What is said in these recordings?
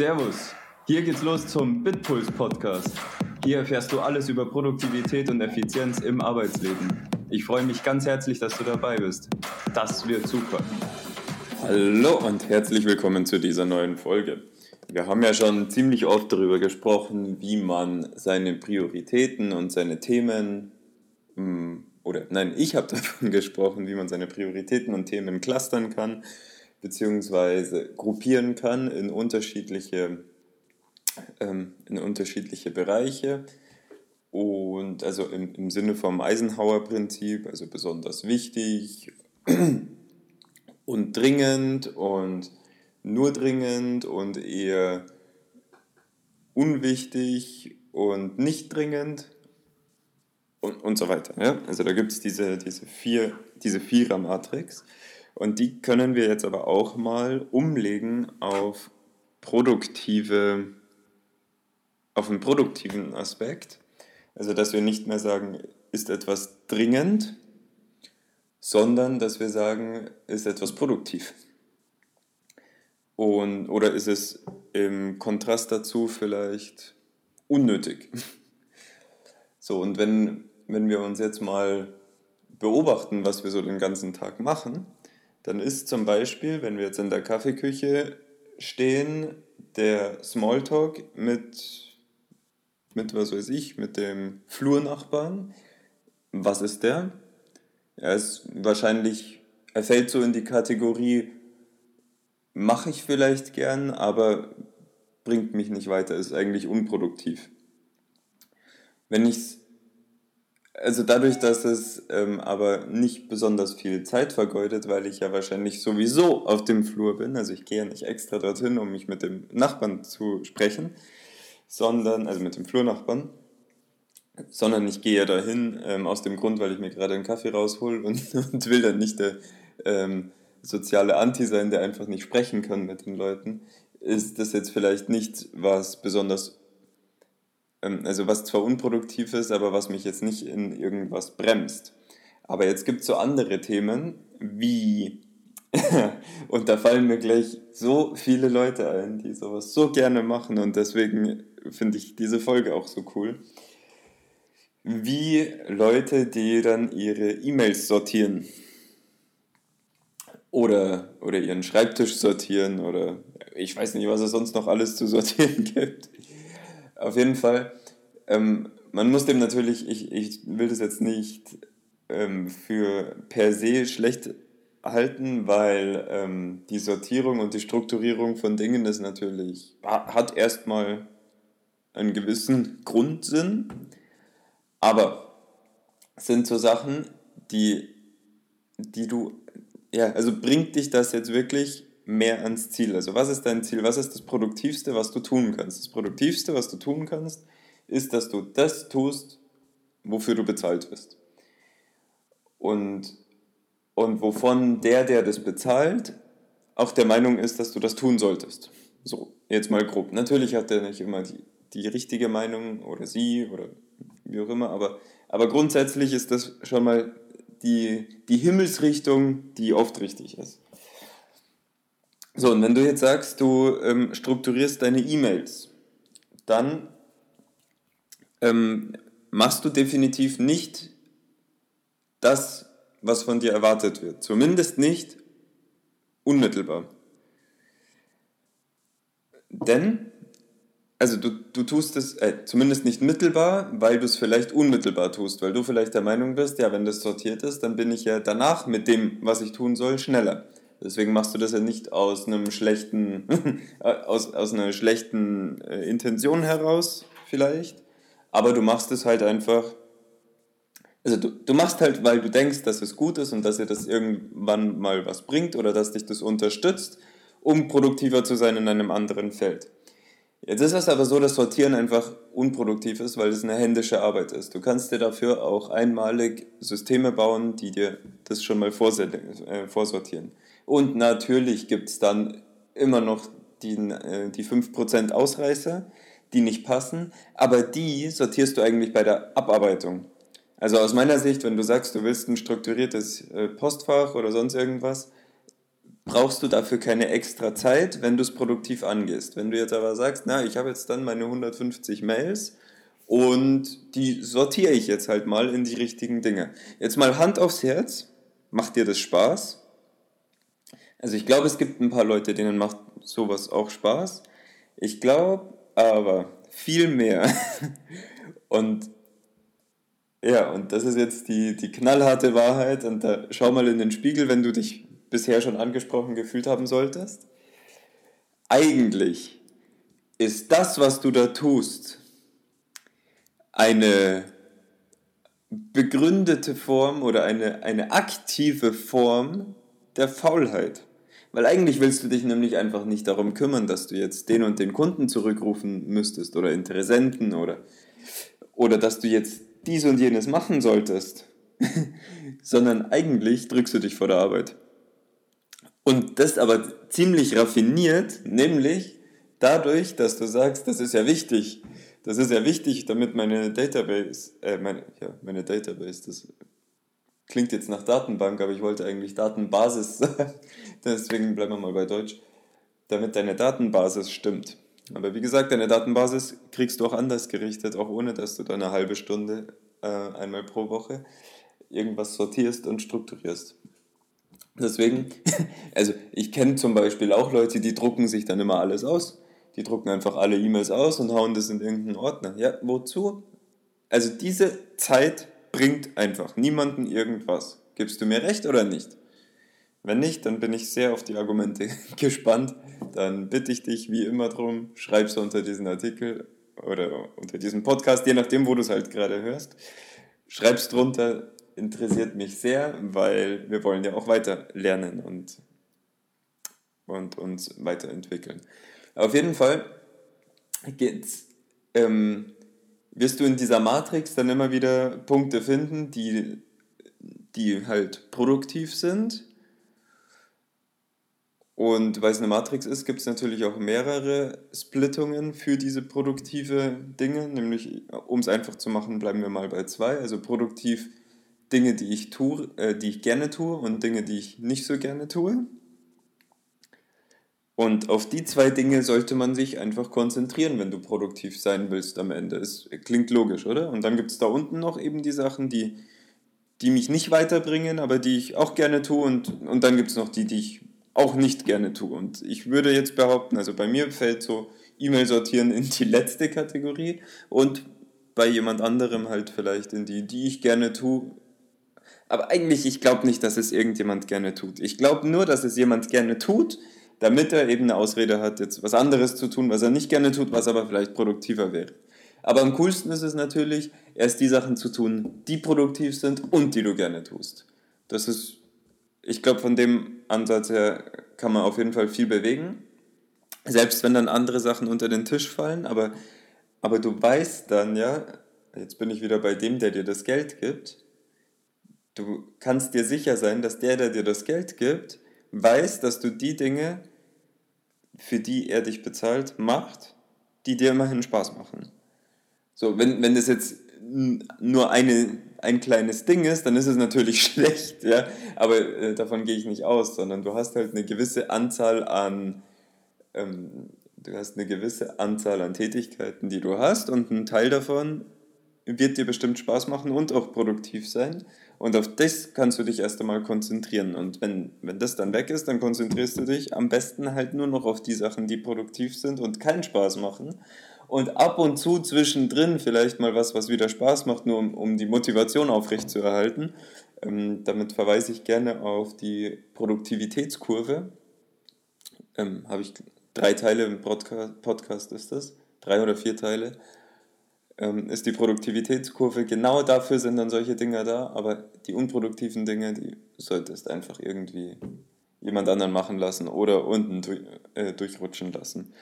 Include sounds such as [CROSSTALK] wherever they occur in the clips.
Servus, hier geht's los zum Bitpuls Podcast. Hier erfährst du alles über Produktivität und Effizienz im Arbeitsleben. Ich freue mich ganz herzlich, dass du dabei bist. Das wird super. Hallo und herzlich willkommen zu dieser neuen Folge. Wir haben ja schon ziemlich oft darüber gesprochen, wie man seine Prioritäten und seine Themen, hm, oder nein, ich habe [LAUGHS] davon gesprochen, wie man seine Prioritäten und Themen clustern kann beziehungsweise gruppieren kann in unterschiedliche, ähm, in unterschiedliche Bereiche. Und also im, im Sinne vom Eisenhower-Prinzip, also besonders wichtig und dringend und nur dringend und eher unwichtig und nicht dringend und, und so weiter. Ja? Also da gibt es diese, diese, vier, diese Vierer-Matrix. Und die können wir jetzt aber auch mal umlegen auf produktive, auf einen produktiven Aspekt. Also dass wir nicht mehr sagen, ist etwas dringend, sondern dass wir sagen, ist etwas produktiv. Und, oder ist es im Kontrast dazu vielleicht unnötig? [LAUGHS] So, und wenn, wenn wir uns jetzt mal beobachten, was wir so den ganzen Tag machen, dann ist zum Beispiel, wenn wir jetzt in der Kaffeeküche stehen, der Smalltalk mit, mit was weiß ich, mit dem Flurnachbarn. Was ist der? Er ist wahrscheinlich, er fällt so in die Kategorie, mache ich vielleicht gern, aber bringt mich nicht weiter, ist eigentlich unproduktiv. Wenn ich es also dadurch, dass es ähm, aber nicht besonders viel Zeit vergeudet, weil ich ja wahrscheinlich sowieso auf dem Flur bin, also ich gehe ja nicht extra dorthin, um mich mit dem Nachbarn zu sprechen, sondern, also mit dem Flurnachbarn, sondern ich gehe ja dahin ähm, aus dem Grund, weil ich mir gerade einen Kaffee raushol und, [LAUGHS] und will dann nicht der ähm, soziale Anti sein, der einfach nicht sprechen kann mit den Leuten, ist das jetzt vielleicht nicht was besonders also was zwar unproduktiv ist, aber was mich jetzt nicht in irgendwas bremst. Aber jetzt gibt es so andere Themen wie, [LAUGHS] und da fallen mir gleich so viele Leute ein, die sowas so gerne machen und deswegen finde ich diese Folge auch so cool, wie Leute, die dann ihre E-Mails sortieren oder, oder ihren Schreibtisch sortieren oder ich weiß nicht, was es sonst noch alles zu sortieren [LAUGHS] gibt. Auf jeden Fall, ähm, man muss dem natürlich, ich, ich will das jetzt nicht ähm, für per se schlecht halten, weil ähm, die Sortierung und die Strukturierung von Dingen ist natürlich, hat erstmal einen gewissen Grundsinn, aber sind so Sachen, die, die du, ja, also bringt dich das jetzt wirklich mehr ans Ziel. Also was ist dein Ziel? Was ist das Produktivste, was du tun kannst? Das Produktivste, was du tun kannst, ist, dass du das tust, wofür du bezahlt wirst. Und, und wovon der, der das bezahlt, auch der Meinung ist, dass du das tun solltest. So, jetzt mal grob. Natürlich hat er nicht immer die, die richtige Meinung oder sie oder wie auch immer, aber, aber grundsätzlich ist das schon mal die, die Himmelsrichtung, die oft richtig ist. So, und wenn du jetzt sagst, du ähm, strukturierst deine E-Mails, dann ähm, machst du definitiv nicht das, was von dir erwartet wird. Zumindest nicht unmittelbar. Denn, also du, du tust es äh, zumindest nicht mittelbar, weil du es vielleicht unmittelbar tust, weil du vielleicht der Meinung bist, ja, wenn das sortiert ist, dann bin ich ja danach mit dem, was ich tun soll, schneller. Deswegen machst du das ja nicht aus einem schlechten, [LAUGHS] aus, aus einer schlechten äh, Intention heraus, vielleicht, aber du machst es halt einfach, also du, du machst halt, weil du denkst, dass es gut ist und dass dir das irgendwann mal was bringt oder dass dich das unterstützt, um produktiver zu sein in einem anderen Feld. Jetzt ist es aber so, dass Sortieren einfach unproduktiv ist, weil es eine händische Arbeit ist. Du kannst dir dafür auch einmalig Systeme bauen, die dir das schon mal äh, vorsortieren. Und natürlich gibt es dann immer noch die, äh, die 5% Ausreißer, die nicht passen, aber die sortierst du eigentlich bei der Abarbeitung. Also aus meiner Sicht, wenn du sagst, du willst ein strukturiertes äh, Postfach oder sonst irgendwas, brauchst du dafür keine extra Zeit, wenn du es produktiv angehst. Wenn du jetzt aber sagst, na, ich habe jetzt dann meine 150 Mails und die sortiere ich jetzt halt mal in die richtigen Dinge. Jetzt mal Hand aufs Herz, macht dir das Spaß? Also ich glaube, es gibt ein paar Leute, denen macht sowas auch Spaß. Ich glaube aber viel mehr. [LAUGHS] und ja, und das ist jetzt die, die knallharte Wahrheit. Und da schau mal in den Spiegel, wenn du dich bisher schon angesprochen gefühlt haben solltest. Eigentlich ist das, was du da tust, eine begründete Form oder eine, eine aktive Form der Faulheit. Weil eigentlich willst du dich nämlich einfach nicht darum kümmern, dass du jetzt den und den Kunden zurückrufen müsstest oder Interessenten oder, oder dass du jetzt dies und jenes machen solltest, [LAUGHS] sondern eigentlich drückst du dich vor der Arbeit. Und das aber ziemlich raffiniert, nämlich dadurch, dass du sagst, das ist ja wichtig. Das ist ja wichtig, damit meine Database, äh, meine, ja, meine Database, das klingt jetzt nach Datenbank, aber ich wollte eigentlich Datenbasis sagen. [LAUGHS] Deswegen bleiben wir mal bei Deutsch. Damit deine Datenbasis stimmt. Aber wie gesagt, deine Datenbasis kriegst du auch anders gerichtet, auch ohne dass du da eine halbe Stunde äh, einmal pro Woche irgendwas sortierst und strukturierst. Deswegen, [LAUGHS] also ich kenne zum Beispiel auch Leute, die drucken sich dann immer alles aus. Die drucken einfach alle E-Mails aus und hauen das in irgendeinen Ordner. Ja, wozu? Also diese Zeit bringt einfach niemanden irgendwas. Gibst du mir recht oder nicht? Wenn nicht, dann bin ich sehr auf die Argumente [LAUGHS] gespannt. Dann bitte ich dich wie immer drum, schreib's unter diesen Artikel oder unter diesem Podcast, je nachdem, wo du es halt gerade hörst. Schreib's drunter, interessiert mich sehr, weil wir wollen ja auch weiter lernen und, und uns weiterentwickeln. Auf jeden Fall geht's, ähm, wirst du in dieser Matrix dann immer wieder Punkte finden, die, die halt produktiv sind. Und weil es eine Matrix ist, gibt es natürlich auch mehrere Splittungen für diese produktive Dinge. Nämlich, um es einfach zu machen, bleiben wir mal bei zwei. Also produktiv Dinge, die ich tue, äh, die ich gerne tue und Dinge, die ich nicht so gerne tue. Und auf die zwei Dinge sollte man sich einfach konzentrieren, wenn du produktiv sein willst am Ende. Es klingt logisch, oder? Und dann gibt es da unten noch eben die Sachen, die, die mich nicht weiterbringen, aber die ich auch gerne tue. Und, und dann gibt es noch die, die ich auch nicht gerne tue. Und ich würde jetzt behaupten, also bei mir fällt so E-Mail sortieren in die letzte Kategorie und bei jemand anderem halt vielleicht in die, die ich gerne tue. Aber eigentlich, ich glaube nicht, dass es irgendjemand gerne tut. Ich glaube nur, dass es jemand gerne tut, damit er eben eine Ausrede hat, jetzt was anderes zu tun, was er nicht gerne tut, was aber vielleicht produktiver wäre. Aber am coolsten ist es natürlich, erst die Sachen zu tun, die produktiv sind und die du gerne tust. Das ist, ich glaube, von dem Ansatz her kann man auf jeden Fall viel bewegen. Selbst wenn dann andere Sachen unter den Tisch fallen, aber, aber du weißt dann ja, jetzt bin ich wieder bei dem, der dir das Geld gibt, du kannst dir sicher sein, dass der, der dir das Geld gibt, weiß, dass du die Dinge, für die er dich bezahlt, macht, die dir immerhin Spaß machen. So, wenn, wenn das jetzt nur eine, ein kleines Ding ist, dann ist es natürlich [LAUGHS] schlecht, ja, aber äh, davon gehe ich nicht aus, sondern du hast halt eine gewisse Anzahl an, ähm, du hast eine gewisse Anzahl an Tätigkeiten, die du hast und ein Teil davon wird dir bestimmt Spaß machen und auch produktiv sein. Und auf das kannst du dich erst einmal konzentrieren. Und wenn, wenn das dann weg ist, dann konzentrierst du dich am besten halt nur noch auf die Sachen, die produktiv sind und keinen Spaß machen. Und ab und zu zwischendrin vielleicht mal was, was wieder Spaß macht, nur um, um die Motivation aufrechtzuerhalten. Ähm, damit verweise ich gerne auf die Produktivitätskurve. Ähm, Habe ich drei Teile im Podcast, Podcast ist das? Drei oder vier Teile ähm, ist die Produktivitätskurve. Genau dafür sind dann solche Dinge da, aber die unproduktiven Dinge, die solltest einfach irgendwie jemand anderen machen lassen oder unten durch, äh, durchrutschen lassen.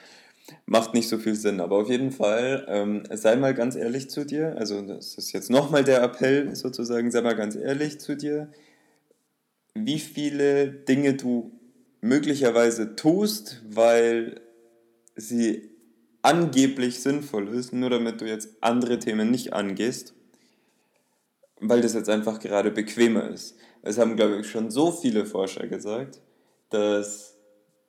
Macht nicht so viel Sinn, aber auf jeden Fall ähm, sei mal ganz ehrlich zu dir. Also, das ist jetzt nochmal der Appell sozusagen, sei mal ganz ehrlich zu dir, wie viele Dinge du möglicherweise tust, weil sie angeblich sinnvoll ist, nur damit du jetzt andere Themen nicht angehst, weil das jetzt einfach gerade bequemer ist. Es haben, glaube ich, schon so viele Forscher gesagt, dass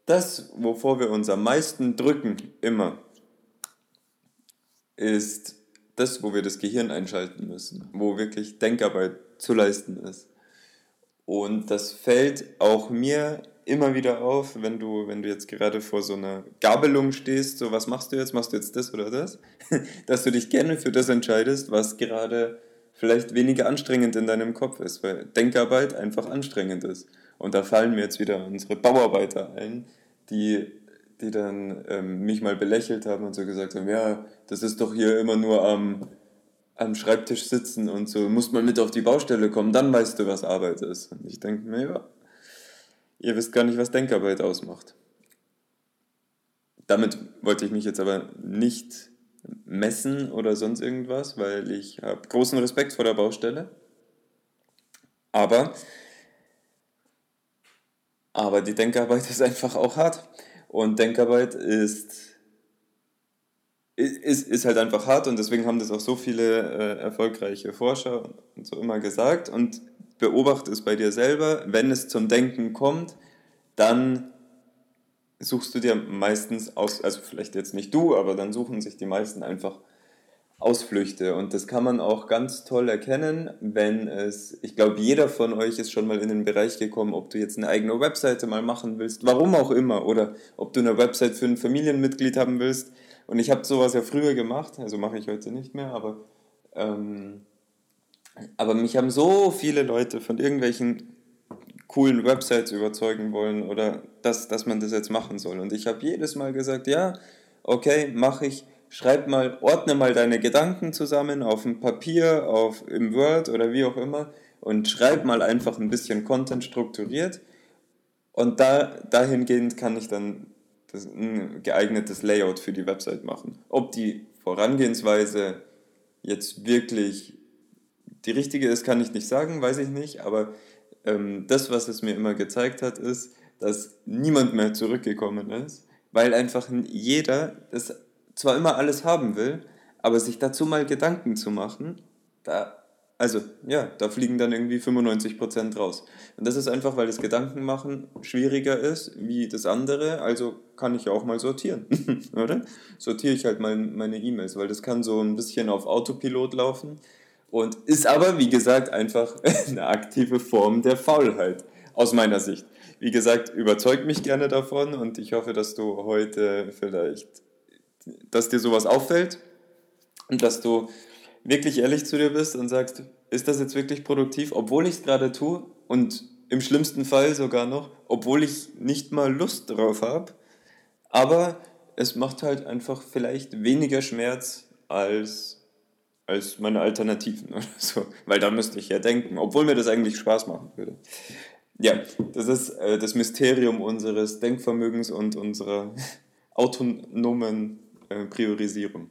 das, wovor wir uns am meisten drücken, immer, ist das, wo wir das Gehirn einschalten müssen, wo wirklich Denkarbeit zu leisten ist. Und das fällt auch mir immer wieder auf, wenn du, wenn du jetzt gerade vor so einer Gabelung stehst, so was machst du jetzt, machst du jetzt das oder das, [LAUGHS] dass du dich gerne für das entscheidest, was gerade vielleicht weniger anstrengend in deinem Kopf ist, weil Denkarbeit einfach anstrengend ist. Und da fallen mir jetzt wieder unsere Bauarbeiter ein, die, die dann ähm, mich mal belächelt haben und so gesagt haben, ja, das ist doch hier immer nur am, am Schreibtisch sitzen und so, musst mal mit auf die Baustelle kommen, dann weißt du, was Arbeit ist. Und ich denke mir, ja, ihr wisst gar nicht, was Denkarbeit ausmacht. Damit wollte ich mich jetzt aber nicht messen oder sonst irgendwas, weil ich habe großen Respekt vor der Baustelle. Aber aber die Denkarbeit ist einfach auch hart. Und Denkarbeit ist, ist, ist halt einfach hart und deswegen haben das auch so viele äh, erfolgreiche Forscher und so immer gesagt. Und beobachte es bei dir selber, wenn es zum Denken kommt, dann suchst du dir meistens aus, also vielleicht jetzt nicht du, aber dann suchen sich die meisten einfach Ausflüchte. Und das kann man auch ganz toll erkennen, wenn es, ich glaube, jeder von euch ist schon mal in den Bereich gekommen, ob du jetzt eine eigene Webseite mal machen willst, warum auch immer, oder ob du eine Website für ein Familienmitglied haben willst. Und ich habe sowas ja früher gemacht, also mache ich heute nicht mehr, aber, ähm, aber mich haben so viele Leute von irgendwelchen coolen Websites überzeugen wollen oder dass, dass man das jetzt machen soll. Und ich habe jedes Mal gesagt, ja, okay, mache ich schreib mal, ordne mal deine Gedanken zusammen auf dem Papier, auf, im Word oder wie auch immer und schreib mal einfach ein bisschen Content strukturiert und da, dahingehend kann ich dann das, ein geeignetes Layout für die Website machen. Ob die Vorangehensweise jetzt wirklich die richtige ist, kann ich nicht sagen, weiß ich nicht, aber ähm, das, was es mir immer gezeigt hat, ist, dass niemand mehr zurückgekommen ist, weil einfach jeder das zwar immer alles haben will, aber sich dazu mal Gedanken zu machen, da, also ja, da fliegen dann irgendwie 95% raus. Und das ist einfach, weil das Gedankenmachen schwieriger ist wie das andere, also kann ich auch mal sortieren, [LAUGHS] oder? Sortiere ich halt mal meine E-Mails, weil das kann so ein bisschen auf Autopilot laufen und ist aber, wie gesagt, einfach [LAUGHS] eine aktive Form der Faulheit, aus meiner Sicht. Wie gesagt, überzeugt mich gerne davon und ich hoffe, dass du heute vielleicht dass dir sowas auffällt und dass du wirklich ehrlich zu dir bist und sagst, ist das jetzt wirklich produktiv, obwohl ich es gerade tue und im schlimmsten Fall sogar noch, obwohl ich nicht mal Lust drauf habe, aber es macht halt einfach vielleicht weniger Schmerz als, als meine Alternativen [LAUGHS] oder so, weil da müsste ich ja denken, obwohl mir das eigentlich Spaß machen würde. Ja, das ist äh, das Mysterium unseres Denkvermögens und unserer [LAUGHS] autonomen äh, Priorisierung.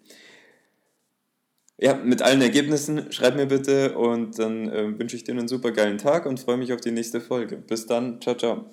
Ja, mit allen Ergebnissen schreib mir bitte und dann äh, wünsche ich dir einen super geilen Tag und freue mich auf die nächste Folge. Bis dann, ciao, ciao.